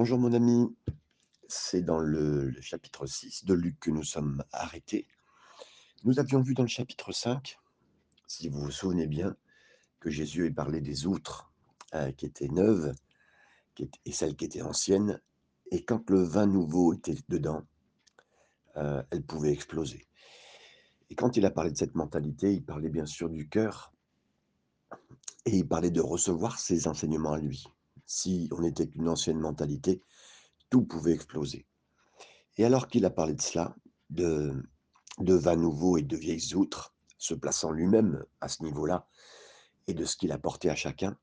Bonjour mon ami, c'est dans le, chapitre 6 de Luc que nous sommes arrêtés. Nous avions vu dans le chapitre 5, si vous vous souvenez bien, que Jésus ait parlé des outres euh, qui étaient neuves et celles qui étaient anciennes, et quand le vin nouveau était dedans, euh, elles pouvaient exploser. Et quand il a parlé de cette mentalité, il parlait bien sûr du cœur, et il parlait de recevoir ses enseignements à lui. Si on était qu'une ancienne mentalité, tout pouvait exploser. Et alors qu'il a parlé de cela, de, de vin nouveau et de vieilles outres, se plaçant lui-même à ce niveau-là, et de ce qu'il apportait à chacun,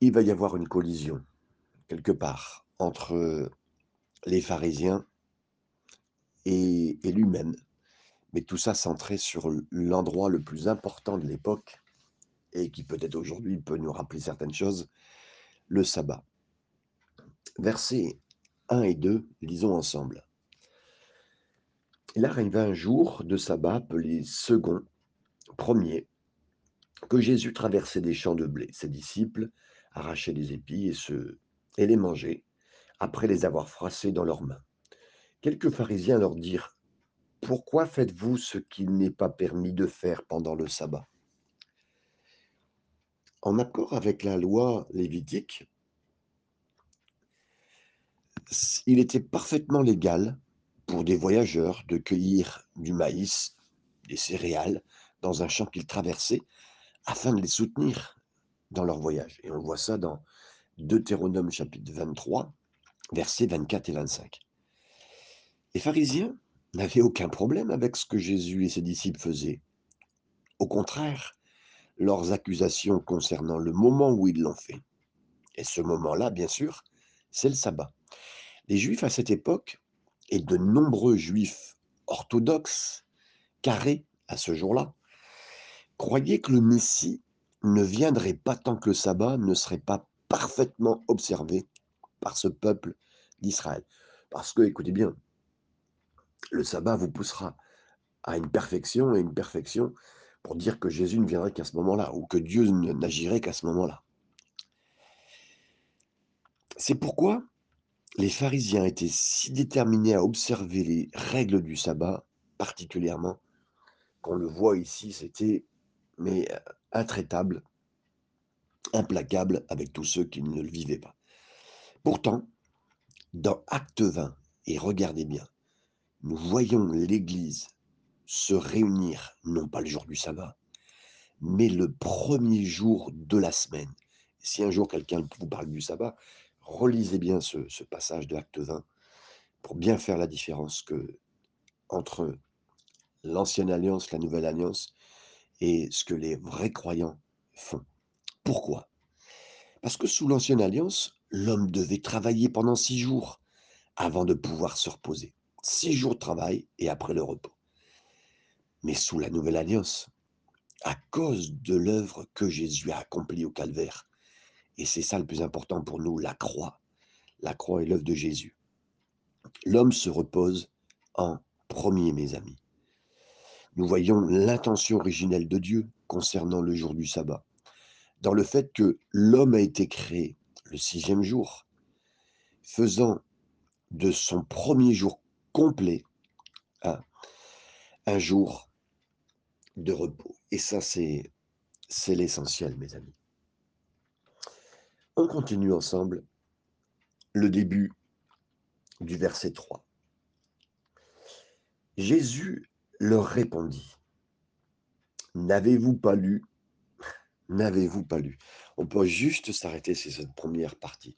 il va y avoir une collision, quelque part, entre les pharisiens et, et lui-même. Mais tout ça centré sur l'endroit le plus important de l'époque, et qui peut-être aujourd'hui peut nous rappeler certaines choses, le sabbat. Versets 1 et 2, lisons ensemble. Il arriva un jour de sabbat appelé second, premier, que Jésus traversait des champs de blé. Ses disciples arrachaient les épis et, se, et les mangeaient, après les avoir froissés dans leurs mains. Quelques pharisiens leur dirent, Pourquoi faites-vous ce qu'il n'est pas permis de faire pendant le sabbat? En accord avec la loi lévitique, il était parfaitement légal pour des voyageurs de cueillir du maïs, des céréales, dans un champ qu'ils traversaient, afin de les soutenir dans leur voyage. Et on voit ça dans Deutéronome chapitre 23, versets 24 et 25. Les pharisiens n'avaient aucun problème avec ce que Jésus et ses disciples faisaient. Au contraire, leurs accusations concernant le moment où ils l'ont fait. Et ce moment-là, bien sûr, c'est le sabbat. Les juifs à cette époque, et de nombreux juifs orthodoxes, carrés à ce jour-là, croyaient que le Messie ne viendrait pas tant que le sabbat ne serait pas parfaitement observé par ce peuple d'Israël. Parce que, écoutez bien, le sabbat vous poussera à une perfection et une perfection pour dire que Jésus ne viendrait qu'à ce moment-là, ou que Dieu n'agirait qu'à ce moment-là. C'est pourquoi les pharisiens étaient si déterminés à observer les règles du sabbat, particulièrement, qu'on le voit ici, c'était mais euh, intraitable, implacable avec tous ceux qui ne le vivaient pas. Pourtant, dans Acte 20, et regardez bien, nous voyons l'Église se réunir, non pas le jour du sabbat, mais le premier jour de la semaine. Si un jour quelqu'un vous parle du sabbat, relisez bien ce, passage de Acte 20 pour bien faire la différence entre l'ancienne alliance, la nouvelle alliance, et ce que les vrais croyants font. Pourquoi? Parce que sous l'ancienne alliance, l'homme devait travailler pendant six jours avant de pouvoir se reposer. Six jours de travail et après le repos. Mais sous la nouvelle alliance, à cause de l'œuvre que Jésus a accomplie au calvaire, et c'est ça le plus important pour nous, la croix. La croix est l'œuvre de Jésus. L'homme se repose en premier, mes amis. Nous voyons l'intention originelle de Dieu concernant le jour du sabbat, dans le fait que l'homme a été créé le sixième jour, faisant de son premier jour complet un, un jour de repos. Et ça, c'est, l'essentiel, mes amis. On continue ensemble le début du verset 3. Jésus leur répondit, N'avez-vous pas lu? N'avez-vous pas lu On peut juste s'arrêter sur cette première partie.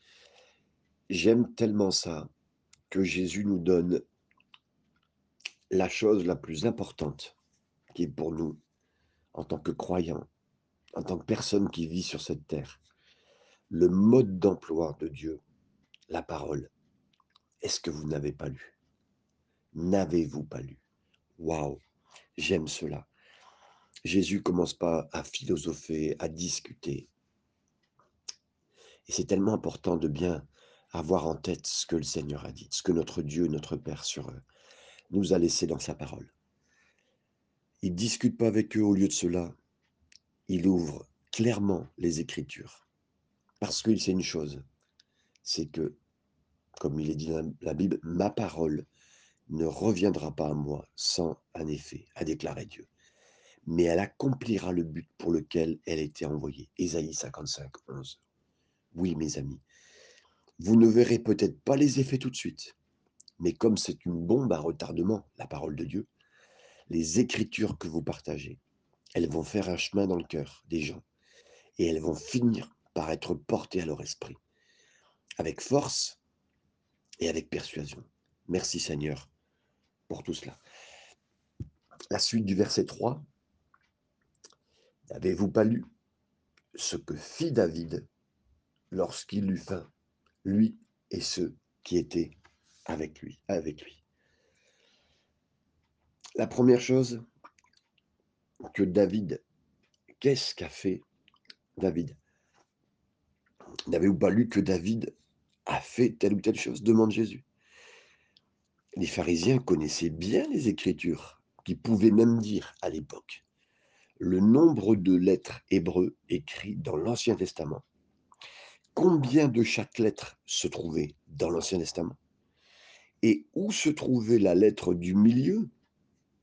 J'aime tellement ça que Jésus nous donne la chose la plus importante qui est pour nous en tant que croyants, en tant que personne qui vit sur cette terre. Le mode d'emploi de Dieu, la parole. Est-ce que vous n'avez pas lu? N'avez-vous pas lu? Waouh, j'aime cela. Jésus commence pas à philosopher, à discuter. Et c'est tellement important de bien avoir en tête ce que le Seigneur a dit, ce que notre Dieu, notre Père sur eux, nous a laissé dans sa parole. Il discute pas avec eux au lieu de cela. Il ouvre clairement les Écritures. Parce qu'il sait une chose, c'est que, comme il est dit dans la Bible, ma parole ne reviendra pas à moi sans un effet, a déclaré Dieu. Mais elle accomplira le but pour lequel elle était envoyée. Ésaïe 55, 11. Oui, mes amis, vous ne verrez peut-être pas les effets tout de suite, mais comme c'est une bombe à retardement, la parole de Dieu, les écritures que vous partagez, elles vont faire un chemin dans le cœur des gens et elles vont finir par être portées à leur esprit, avec force et avec persuasion. Merci Seigneur pour tout cela. La suite du verset 3. N'avez-vous pas lu ce que fit David lorsqu'il eut faim, lui et ceux qui étaient avec lui, avec lui? La première chose que David, qu'est-ce qu'a fait David? N'avez-vous pas lu que David a fait telle ou telle chose? Demande Jésus. Les pharisiens connaissaient bien les Écritures, qui pouvaient même dire à l'époque le nombre de lettres hébreux écrites dans l'Ancien Testament. Combien de chaque lettre se trouvait dans l'Ancien Testament? Et où se trouvait la lettre du milieu?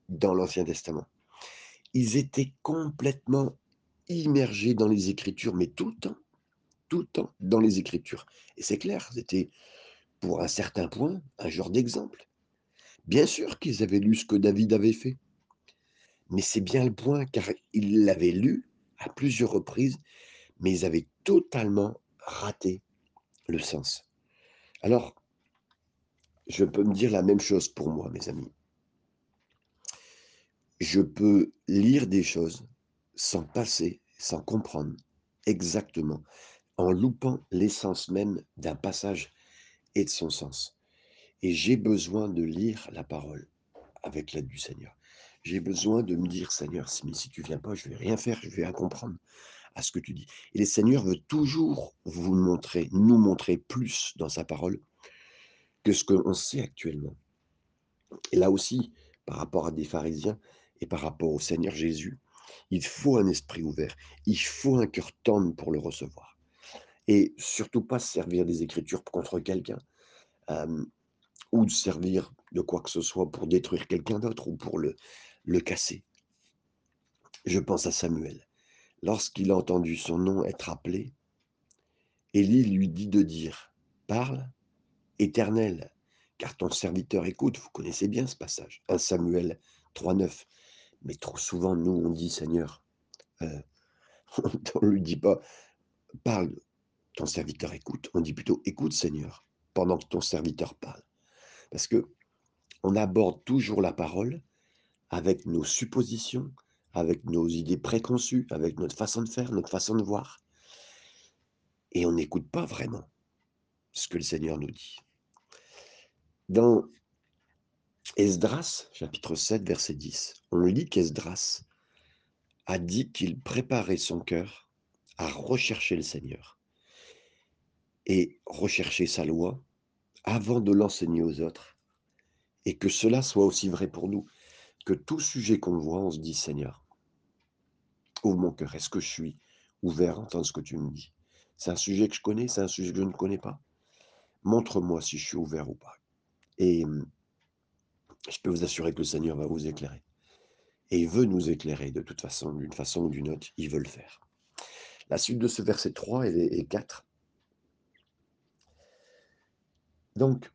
Dans l'Ancien Testament Ils étaient complètement immergés dans les Écritures, mais tout le temps, tout le temps dans les Écritures. Et c'est clair, c'était pour un certain point un genre d'exemple. Bien sûr qu'ils avaient lu ce que David avait fait, mais c'est bien le point, car ils l'avaient lu à plusieurs reprises, mais ils avaient totalement raté le sens. Alors, je peux me dire la même chose pour moi, mes amis. Je peux lire des choses sans passer, sans comprendre exactement, en loupant l'essence même d'un passage et de son sens. Et j'ai besoin de lire la parole avec l'aide du Seigneur. J'ai besoin de me dire, Seigneur, mais si tu viens pas, je vais rien faire, je vais rien comprendre à ce que tu dis. Et le Seigneur veut toujours vous montrer, nous montrer plus dans sa parole que ce qu'on sait actuellement. Et là aussi, par rapport à des pharisiens et par rapport au Seigneur Jésus, il faut un esprit ouvert, il faut un cœur tendre pour le recevoir. Et surtout pas servir des Écritures contre quelqu'un, euh, ou de servir de quoi que ce soit pour détruire quelqu'un d'autre ou pour le, le casser. Je pense à Samuel. Lorsqu'il a entendu son nom être appelé, Élie lui dit de dire Parle, éternel, car ton serviteur écoute. Vous connaissez bien ce passage, 1 Samuel 3,9. Mais trop souvent, nous, on dit Seigneur, euh, on ne lui dit pas Parle, ton serviteur écoute. On dit plutôt Écoute, Seigneur, pendant que ton serviteur parle. Parce que on aborde toujours la parole avec nos suppositions, avec nos idées préconçues, avec notre façon de faire, notre façon de voir. Et on n'écoute pas vraiment ce que le Seigneur nous dit. Dans Esdras, chapitre 7, verset 10, on lit qu'Esdras a dit qu'il préparait son cœur à rechercher le Seigneur et rechercher sa loi avant de l'enseigner aux autres, et que cela soit aussi vrai pour nous, que tout sujet qu'on voit, on se dit Seigneur, ouvre mon cœur, est-ce que je suis ouvert à entendre ce que tu me dis? C'est un sujet que je connais, c'est un sujet que je ne connais pas. Montre-moi si je suis ouvert ou pas. Et je peux vous assurer que le Seigneur va vous éclairer. Et il veut nous éclairer de toute façon, d'une façon ou d'une autre, il veut le faire. La suite de ce verset 3 et 4 Donc,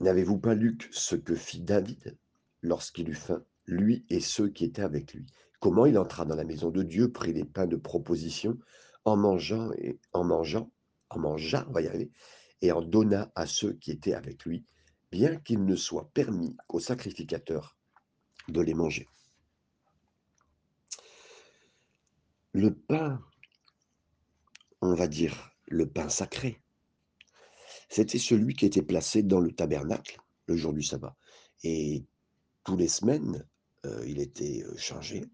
n'avez-vous pas lu ce que fit David lorsqu'il eut faim, lui et ceux qui étaient avec lui? Comment il entra dans la maison de Dieu, prit les pains de proposition, en mangeant et en mangeant, en mangea, on va y arriver, et en donna à ceux qui étaient avec lui, bien qu'il ne soit permis qu'aux sacrificateurs de les manger. Le pain, on va dire le pain sacré, c'était celui qui était placé dans le tabernacle le jour du sabbat. Et tous les semaines, euh, il était euh, changé.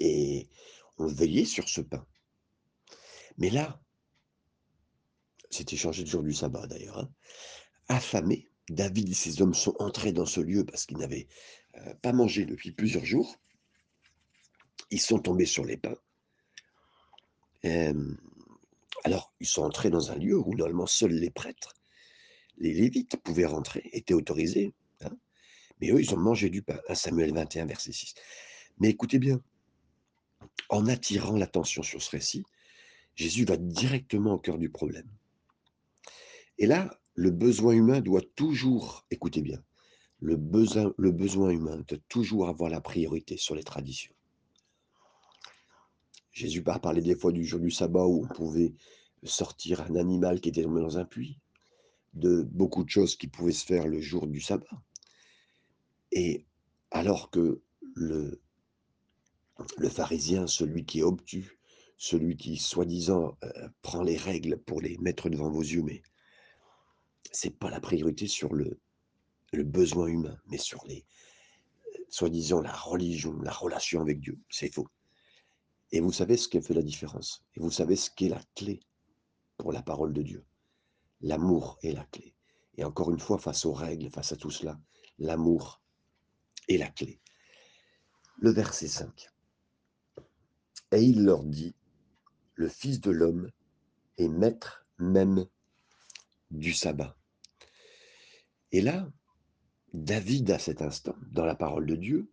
Et on veillait sur ce pain. Mais là, c'était changé le jour du sabbat d'ailleurs. Hein, affamé, David et ses hommes sont entrés dans ce lieu parce qu'ils n'avaient euh, pas mangé depuis plusieurs jours. Ils sont tombés sur les pains Alors, ils sont entrés dans un lieu où normalement seuls les prêtres, les Lévites pouvaient rentrer, étaient autorisés, hein, mais eux, ils ont mangé du pain. 1 Samuel 21, verset 6. Mais écoutez bien, en attirant l'attention sur ce récit, Jésus va directement au cœur du problème. Et là, le besoin humain doit toujours, écoutez bien, le besoin, le besoin humain doit toujours avoir la priorité sur les traditions. Jésus va parler des fois du jour du sabbat où on pouvait sortir un animal qui était tombé dans un puits, de beaucoup de choses qui pouvaient se faire le jour du sabbat. Et alors que le, le pharisien, celui qui est obtus, celui qui, soi-disant, euh, prend les règles pour les mettre devant vos yeux, mais c'est pas la priorité sur le, le besoin humain, mais sur les, soi-disant, la religion, la relation avec Dieu. C'est faux. Et vous savez ce qui fait la différence? Et vous savez ce qui est la clé pour la parole de Dieu? L'amour est la clé. Et encore une fois, face aux règles, face à tout cela, l'amour est la clé. Le verset 5. Et il leur dit, le Fils de l'homme est maître même du sabbat. Et là, David, à cet instant, dans la parole de Dieu,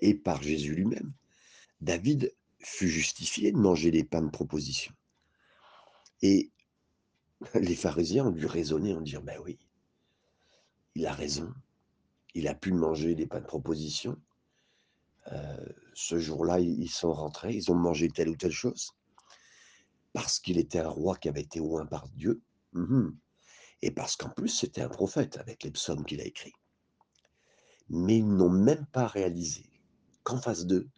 et par Jésus lui-même, David fut justifié de manger les pains de proposition. Et les pharisiens ont dû raisonner en dire, ben oui, il a raison, il a pu manger des pains de proposition. Euh, ce jour-là, ils sont rentrés, ils ont mangé telle ou telle chose, parce qu'il était un roi qui avait été oint par Dieu, mhm. Et parce qu'en plus c'était un prophète avec les psaumes qu'il a écrits. Mais ils n'ont même pas réalisé qu'en face d'eux,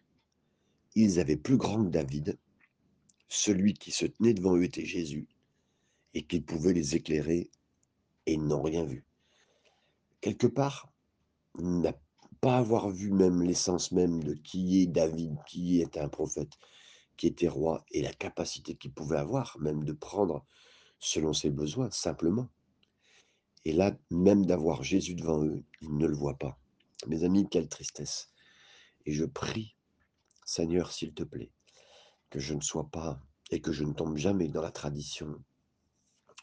ils avaient plus grand que David, celui qui se tenait devant eux était Jésus, et qu'il pouvait les éclairer, et ils n'ont rien vu. Quelque part, n'a pas avoir vu même l'essence même de qui est David, qui est un prophète, qui était roi, et la capacité qu'il pouvait avoir, même de prendre selon ses besoins, simplement. Et là, même d'avoir Jésus devant eux, ils ne le voient pas. Mes amis, quelle tristesse. Et je prie Seigneur, s'il te plaît, que je ne sois pas et que je ne tombe jamais dans la tradition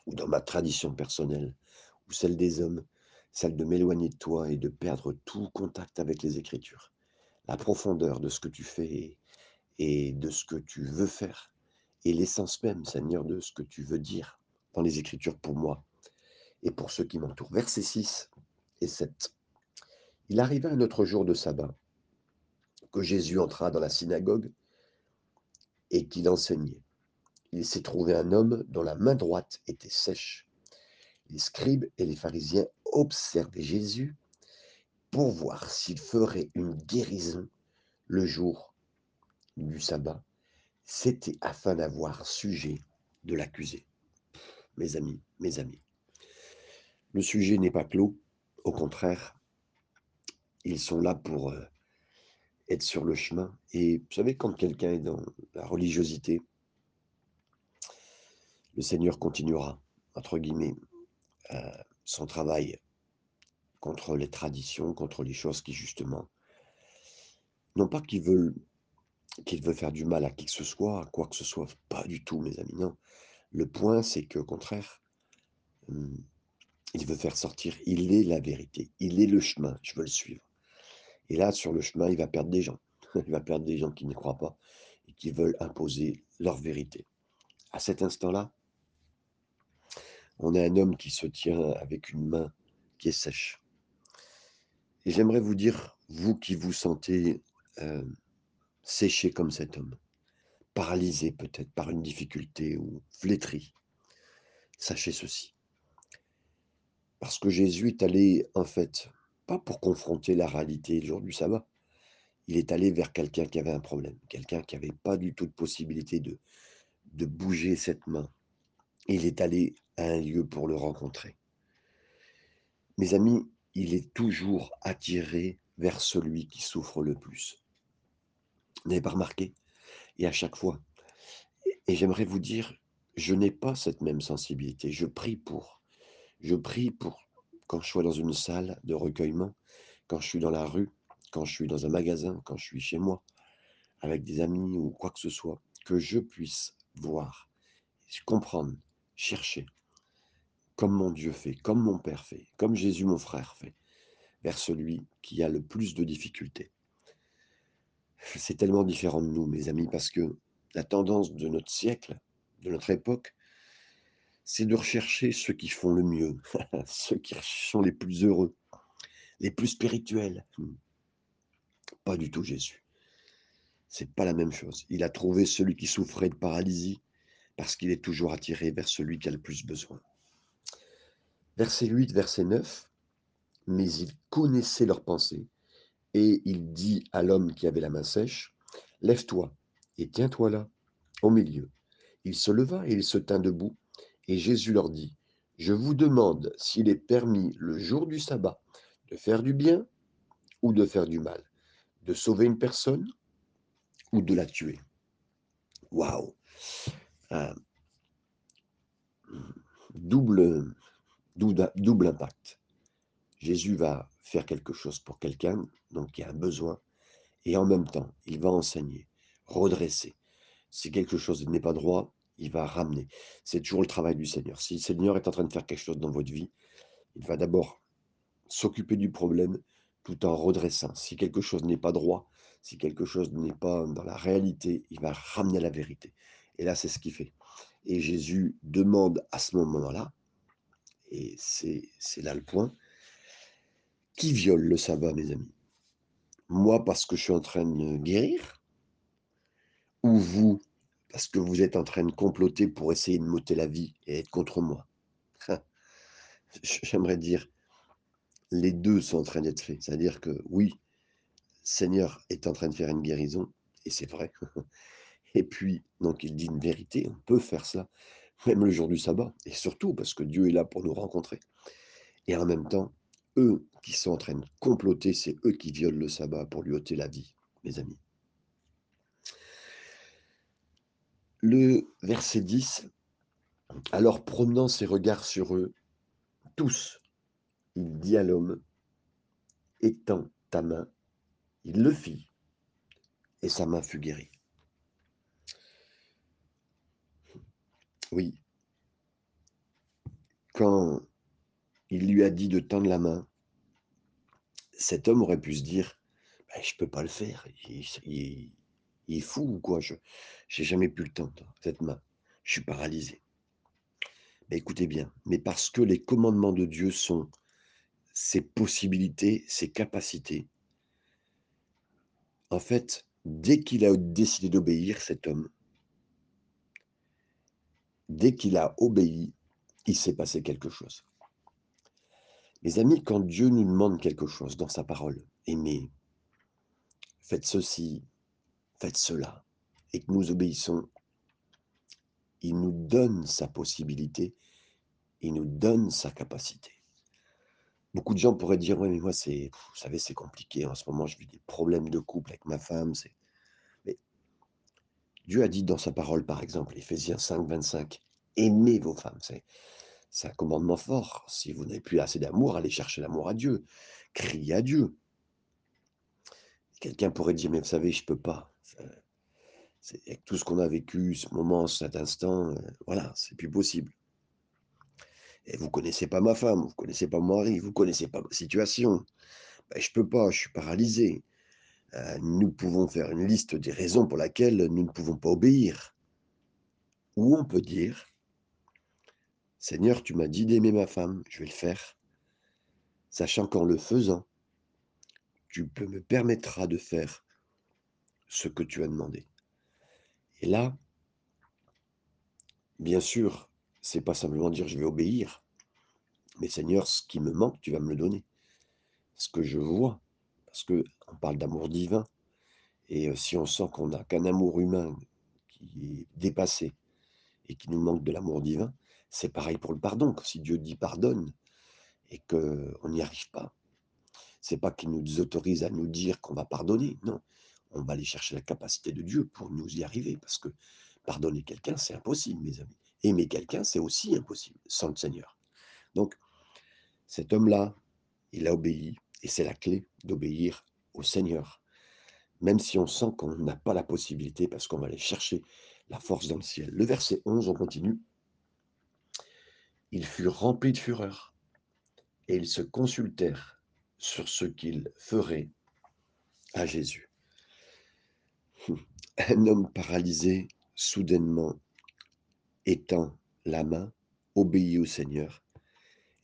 ou dans ma tradition personnelle ou celle des hommes, celle de m'éloigner de toi et de perdre tout contact avec les Écritures. La profondeur de ce que tu fais et de ce que tu veux faire et l'essence même, Seigneur, de ce que tu veux dire dans les Écritures pour moi et pour ceux qui m'entourent. Verset 6 et 7. Il arriva un autre jour de sabbat que Jésus entra dans la synagogue et qu'il enseignait. Il s'est trouvé un homme dont la main droite était sèche. Les scribes et les pharisiens observaient Jésus pour voir s'il ferait une guérison le jour du sabbat. C'était afin d'avoir sujet de l'accuser. Mes amis, mes amis, le sujet n'est pas clos, au contraire, ils sont là pour euh, être sur le chemin. Et vous savez, quand quelqu'un est dans la religiosité, le Seigneur continuera, entre guillemets, euh, son travail contre les traditions, contre les choses qui, justement, non pas qu'il veut, qu'il veut faire du mal à qui que ce soit, à quoi que ce soit, pas du tout, mes amis, non. Le point, c'est qu'au contraire, hum, il veut faire sortir, il est la vérité, il est le chemin, je veux le suivre. Et là, sur le chemin, il va perdre des gens. Il va perdre des gens qui n'y croient pas et qui veulent imposer leur vérité. À cet instant-là, on a un homme qui se tient avec une main qui est sèche. Et j'aimerais vous dire, vous qui vous sentez euh, séché comme cet homme, paralysé peut-être par une difficulté ou flétri, sachez ceci. Parce que Jésus est allé, en fait, pas pour confronter la réalité le jour du sabbat. Il est allé vers quelqu'un qui avait un problème, quelqu'un qui n'avait pas du tout de possibilité de, de bouger cette main. Il est allé à un lieu pour le rencontrer. Mes amis, il est toujours attiré vers celui qui souffre le plus. Vous n'avez pas remarqué? Et à chaque fois. Et j'aimerais vous dire, je n'ai pas cette même sensibilité. Je prie pour. Je prie pour quand je suis dans une salle de recueillement, quand je suis dans la rue, quand je suis dans un magasin, quand je suis chez moi, avec des amis ou quoi que ce soit, que je puisse voir comprendre, chercher, comme mon Dieu fait, comme mon Père fait, comme Jésus mon frère fait, vers celui qui a le plus de difficultés. C'est tellement différent de nous, mes amis, parce que la tendance de notre siècle, de notre époque, c'est de rechercher ceux qui font le mieux, ceux qui sont les plus heureux, les plus spirituels. Hmm. Pas du tout Jésus. C'est pas la même chose. Il a trouvé celui qui souffrait de paralysie parce qu'il est toujours attiré vers celui qui a le plus besoin. Verset 8, verset 9. Mais il connaissait leurs pensées et il dit à l'homme qui avait la main sèche Lève-toi et tiens-toi là, au milieu. Il se leva et il se tint debout et Jésus leur dit, Je vous demande s'il est permis le jour du sabbat de faire du bien ou de faire du mal, de sauver une personne ou de la tuer. Waouh double, double, double impact. Jésus va faire quelque chose pour quelqu'un, donc il y a un besoin, et en même temps, il va enseigner, redresser. Si quelque chose n'est pas droit, il va ramener. C'est toujours le travail du Seigneur. Si le Seigneur est en train de faire quelque chose dans votre vie, il va d'abord s'occuper du problème tout en redressant. Si quelque chose n'est pas droit, si quelque chose n'est pas dans la réalité, il va ramener la vérité. Et là, c'est ce qu'il fait. Et Jésus demande à ce moment-là, et c'est là le point, qui viole le sabbat, mes amis? Moi, parce que je suis en train de guérir? Ou vous, parce que vous êtes en train de comploter pour essayer de m'ôter la vie et être contre moi? J'aimerais dire, les deux sont en train d'être faits. C'est-à-dire que oui, Seigneur est en train de faire une guérison, et c'est vrai. Et puis, donc il dit une vérité, on peut faire cela, même le jour du sabbat, et surtout parce que Dieu est là pour nous rencontrer. Et en même temps, eux qui sont en train de comploter, c'est eux qui violent le sabbat pour lui ôter la vie, mes amis. Le verset 10, alors promenant ses regards sur eux, tous, il dit à l'homme, étends ta main, il le fit, et sa main fut guérie. Oui, quand il lui a dit de tendre la main, cet homme aurait pu se dire, ben, je ne peux pas le faire, est fou ou quoi? Je n'ai jamais pu le tendre, cette main. Je suis paralysé. Mais écoutez bien, mais parce que les commandements de Dieu sont ses possibilités, ses capacités, en fait, dès qu'il a décidé d'obéir, cet homme, dès qu'il a obéi, il s'est passé quelque chose. Mes amis, quand Dieu nous demande quelque chose dans sa parole, aimez, faites ceci, faites cela, et que nous obéissons, il nous donne sa possibilité, il nous donne sa capacité. Beaucoup de gens pourraient dire, oui, mais moi, c'est, vous savez, c'est compliqué. En ce moment, je vis des problèmes de couple avec ma femme. Mais Dieu a dit dans sa parole, par exemple, Éphésiens 5, 25, aimez vos femmes. C'est, c'est un commandement fort. Si vous n'avez plus assez d'amour, allez chercher l'amour à Dieu. Criez à Dieu. Quelqu'un pourrait dire, mais vous savez, je ne peux pas. Avec tout ce qu'on a vécu, ce moment, cet instant, euh, voilà, c'est plus possible. Et vous connaissez pas ma femme, vous connaissez pas mon mari, vous connaissez pas ma situation. Ben, je peux pas, je suis paralysé. Euh, nous pouvons faire une liste des raisons pour lesquelles nous ne pouvons pas obéir. Ou on peut dire, Seigneur, tu m'as dit d'aimer ma femme, je vais le faire, sachant qu'en le faisant, tu me permettras de faire ce que tu as demandé. Et là, bien sûr, c'est pas simplement dire je vais obéir, mais Seigneur, ce qui me manque, tu vas me le donner. Ce que je vois, parce que on parle d'amour divin, et euh, si on sent qu'on n'a qu'un amour humain qui est dépassé et qui nous manque de l'amour divin, c'est pareil pour le pardon. Si Dieu dit pardonne et qu'on n'y arrive pas, c'est pas qu'il nous autorise à nous dire qu'on va pardonner, non on va aller chercher la capacité de Dieu pour nous y arriver, parce que pardonner quelqu'un, c'est impossible, mes amis. Aimer quelqu'un, c'est aussi impossible, sans le Seigneur. Donc, cet homme-là, il a obéi, et c'est la clé d'obéir au Seigneur. Même si on sent qu'on n'a pas la possibilité, parce qu'on va aller chercher la force dans le ciel. Le verset 11, on continue. Ils furent remplis de fureur et ils se consultèrent sur ce qu'ils feraient à Jésus. Un homme paralysé, soudainement, étend la main, obéit au Seigneur,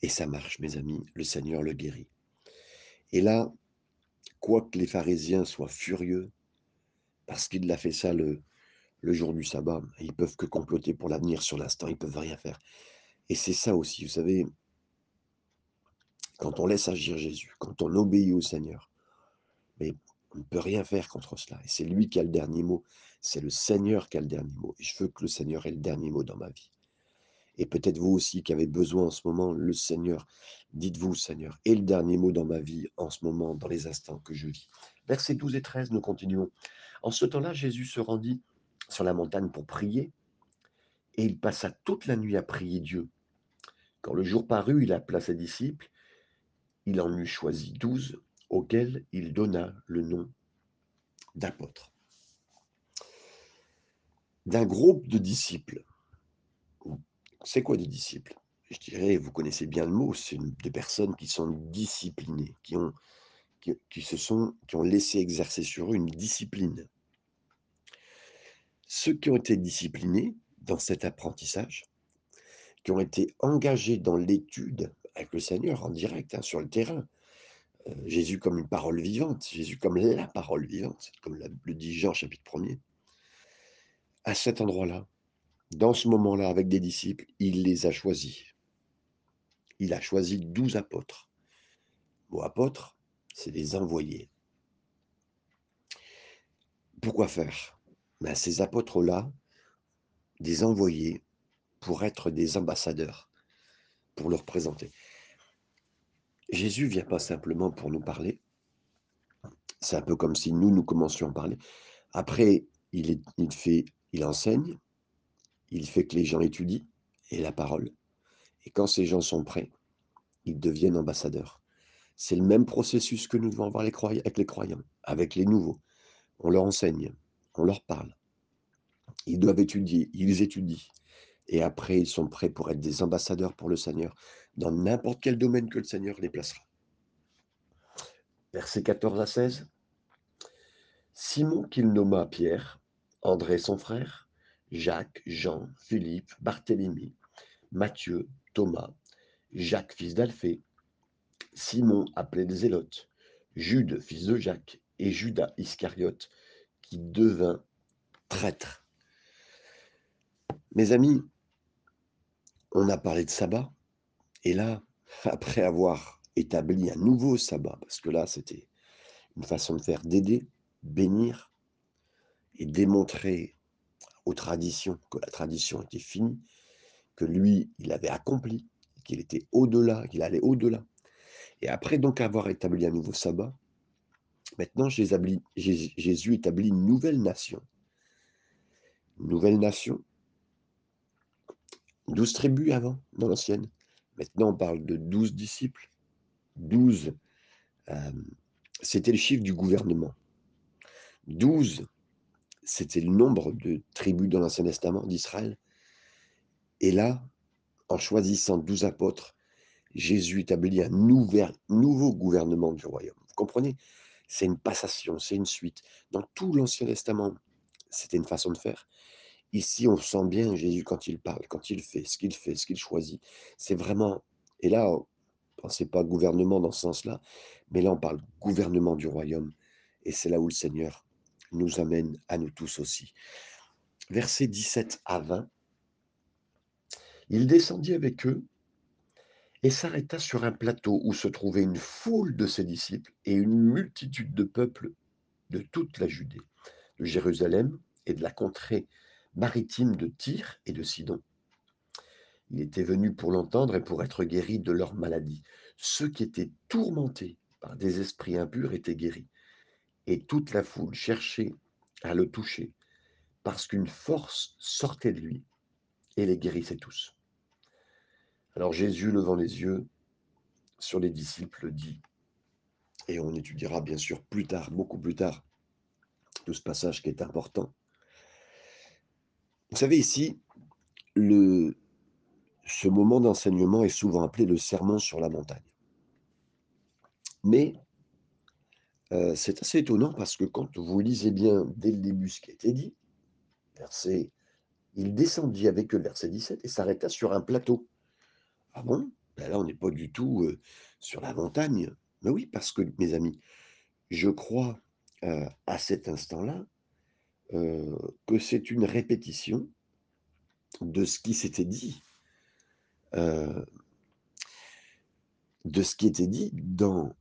et ça marche, mes amis, le Seigneur le guérit. Et là, quoique les pharisiens soient furieux, parce qu'il a fait ça le, jour du sabbat, ils peuvent que comploter pour l'avenir sur l'instant, ils peuvent rien faire. Et c'est ça aussi, vous savez, quand on laisse agir Jésus, quand on obéit au Seigneur, mais on ne peut rien faire contre cela. Et c'est lui qui a le dernier mot. C'est le Seigneur qui a le dernier mot. Et je veux que le Seigneur ait le dernier mot dans ma vie. Et peut-être vous aussi qui avez besoin en ce moment, le Seigneur, dites-vous, Seigneur, ait le dernier mot dans ma vie en ce moment, dans les instants que je vis. Versets 12 et 13, nous continuons. En ce temps-là, Jésus se rendit sur la montagne pour prier, et il passa toute la nuit à prier Dieu. Quand le jour parut, il appela ses disciples, il en eut choisi douze, auxquels il donna le nom d'apôtres. D'un groupe de disciples. C'est quoi des disciples? Je dirais, vous connaissez bien le mot, c'est des personnes qui sont disciplinées, qui ont laissé exercer sur eux une discipline. Ceux qui ont été disciplinés dans cet apprentissage, qui ont été engagés dans l'étude avec le Seigneur en direct, hein, sur le terrain. Euh, Jésus comme une parole vivante, Jésus comme la parole vivante, comme le dit Jean chapitre 1er. À cet endroit-là, dans ce moment-là, avec des disciples, il les a choisis. Il a choisi douze apôtres. Apôtres, c'est des envoyés. Pourquoi faire? Ben, Ces apôtres-là, des envoyés pour être des ambassadeurs, pour leur présenter. Jésus vient pas simplement pour nous parler. C'est un peu comme si nous, nous commencions à parler. Après, il, fait, il enseigne, il fait que les gens étudient et la parole. Et quand ces gens sont prêts, ils deviennent ambassadeurs. C'est le même processus que nous devons avoir avec les croyants, avec les nouveaux. On leur enseigne, on leur parle. Ils doivent étudier, ils étudient. Et après, ils sont prêts pour être des ambassadeurs pour le Seigneur dans n'importe quel domaine que le Seigneur les placera. Versets 14 à 16. Simon qu'il nomma Pierre, André son frère, Jacques, Jean, Philippe, Barthélemy, Matthieu, Thomas, Jacques fils d'Alphée, Simon appelé des Zélotes, Jude fils de Jacques et Judas Iscariote qui devint traître. Mes amis, on a parlé de sabbat, et là, après avoir établi un nouveau sabbat, parce que là, c'était une façon de faire d'aider, bénir et démontrer aux traditions que la tradition était finie, que lui, il avait accompli, qu'il était au-delà, qu'il allait au-delà. Et après donc avoir établi un nouveau sabbat, maintenant Jésus établit une nouvelle nation. Une nouvelle nation. Douze tribus avant, dans l'ancienne. Maintenant, on parle de 12 disciples. 12, euh, c'était le chiffre du gouvernement. 12, c'était le nombre de tribus dans l'Ancien Testament d'Israël. Et là, en choisissant 12 apôtres, Jésus établit un nouveau gouvernement du royaume. Vous comprenez? C'est une passation, c'est une suite. Dans tout l'Ancien Testament, c'était une façon de faire. Ici, on sent bien Jésus quand il parle, quand il fait, ce qu'il fait, ce qu'il choisit. C'est vraiment. Et là, pensez pas gouvernement dans ce sens-là, mais là, on parle gouvernement du royaume. Et c'est là où le Seigneur nous amène à nous tous aussi. Versets 17 à 20. Il descendit avec eux et s'arrêta sur un plateau où se trouvait une foule de ses disciples et une multitude de peuples de toute la Judée, de Jérusalem et de la contrée maritime de Tyr et de Sidon. Il était venu pour l'entendre et pour être guéri de leur maladie. Ceux qui étaient tourmentés par des esprits impurs étaient guéris. Et toute la foule cherchait à le toucher, parce qu'une force sortait de lui et les guérissait tous. Alors Jésus, levant les yeux sur les disciples, dit, et on étudiera bien sûr plus tard, beaucoup plus tard, tout ce passage qui est important, Vous savez ici, le ce moment d'enseignement est souvent appelé le sermon sur la montagne. Mais heu, c'est assez étonnant parce que quand vous lisez bien dès le début ce qui a été dit, verset il descendit avec eux, verset 17 et s'arrêta sur un plateau. Ah bon? Ben là, on n'est pas du tout, heu, sur la montagne. Mais oui, parce que mes amis, je crois, heu, à cet instant-là, heu, que c'est une répétition de ce qui s'était dit, heu de ce qui était dit dans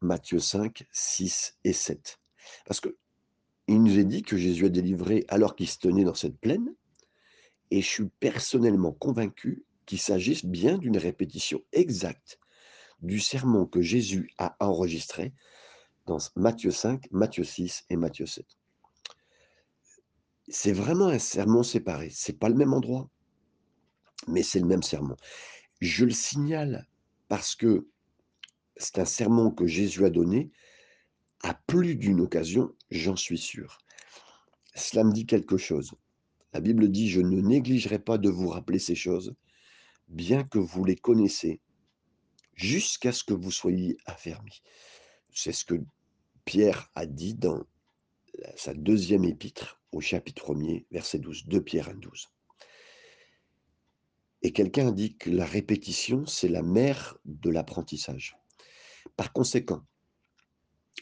Matthieu 5, 6 et 7. Parce qu'il nous est dit que Jésus a délivré alors qu'il se tenait dans cette plaine, et je suis personnellement convaincu qu'il s'agisse bien d'une répétition exacte du sermon que Jésus a enregistré dans Matthieu 5, Matthieu 6 et Matthieu 7. C'est vraiment un sermon séparé. C'est pas le même endroit, mais c'est le même sermon. Je le signale parce que c'est un sermon que Jésus a donné à plus d'une occasion, j'en suis sûr. Cela me dit quelque chose. La Bible dit, je ne négligerai pas de vous rappeler ces choses, bien que vous les connaissez, jusqu'à ce que vous soyez affermis. C'est ce que Pierre a dit dans sa deuxième épître au chapitre 1er, verset 12, 2 Pierre 1, 12. Et quelqu'un dit que la répétition, c'est la mère de l'apprentissage. Par conséquent,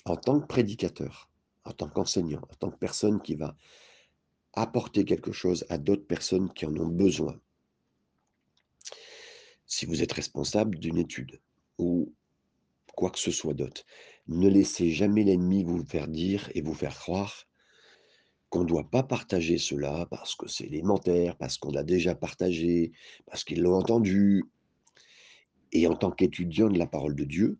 en tant que prédicateur, en tant qu'enseignant, en tant que personne qui va apporter quelque chose à d'autres personnes qui en ont besoin, si vous êtes responsable d'une étude ou quoi que ce soit d'autre, ne laissez jamais l'ennemi vous faire dire et vous faire croire qu'on ne doit pas partager cela parce que c'est élémentaire, parce qu'on l'a déjà partagé, parce qu'ils l'ont entendu. Et en tant qu'étudiant de la parole de Dieu,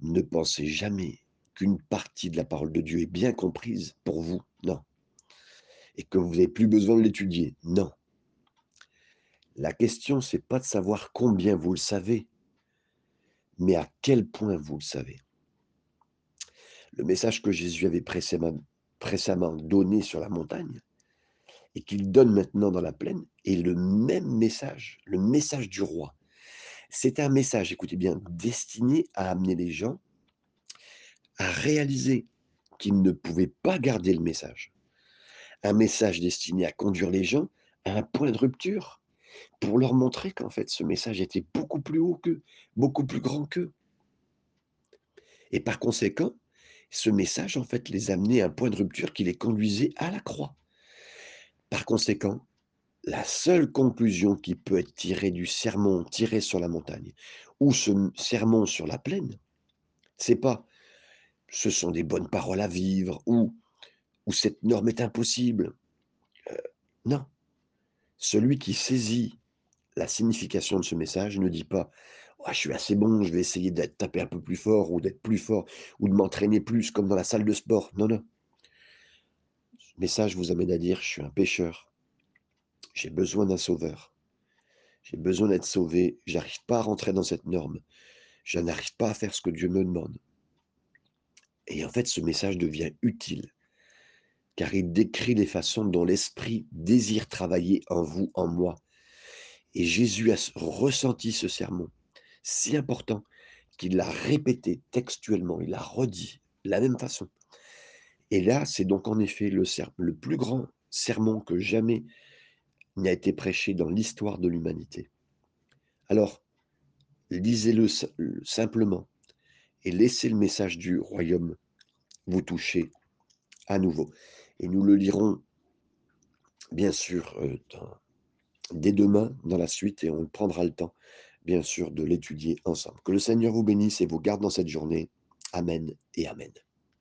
ne pensez jamais qu'une partie de la parole de Dieu est bien comprise pour vous. Non. Et que vous n'avez plus besoin de l'étudier. Non. La question, c'est pas de savoir combien vous le savez, mais à quel point vous le savez. Le message que Jésus avait précédemment donné sur la montagne et qu'il donne maintenant dans la plaine est le même message, le message du roi. C'est un message, écoutez bien, destiné à amener les gens à réaliser qu'ils ne pouvaient pas garder le message. Un message destiné à conduire les gens à un point de rupture pour leur montrer qu'en fait ce message était beaucoup plus haut qu'eux, beaucoup plus grand qu'eux. Et par conséquent, ce message, en fait, les amenait à un point de rupture qui les conduisait à la croix. Par conséquent, la seule conclusion qui peut être tirée du sermon tiré sur la montagne ou ce sermon sur la plaine, c'est pas ce sont des bonnes paroles à vivre ou, ou cette norme est impossible. Euh, non. Celui qui saisit la signification de ce message ne dit pas je suis assez bon, je vais essayer d'être tapé un peu plus fort ou d'être plus fort ou de m'entraîner plus comme dans la salle de sport. Non, non. Ce message vous amène à dire je suis un pécheur. J'ai besoin d'un sauveur. J'ai besoin d'être sauvé. J'arrive pas à rentrer dans cette norme. Je n'arrive pas à faire ce que Dieu me demande. Et en fait, ce message devient utile, car il décrit les façons dont l'Esprit désire travailler en vous, en moi. Et Jésus a ressenti ce sermon si important qu'il l'a répété textuellement, il l'a redit de la même façon. Et là, c'est donc en effet le, plus grand sermon que jamais n'a été prêché dans l'histoire de l'humanité. Alors, lisez-le simplement et laissez le message du royaume vous toucher à nouveau. Et nous le lirons, bien sûr, euh, dès demain dans la suite et on prendra le temps bien sûr, de l'étudier ensemble. Que le Seigneur vous bénisse et vous garde dans cette journée. Amen et Amen.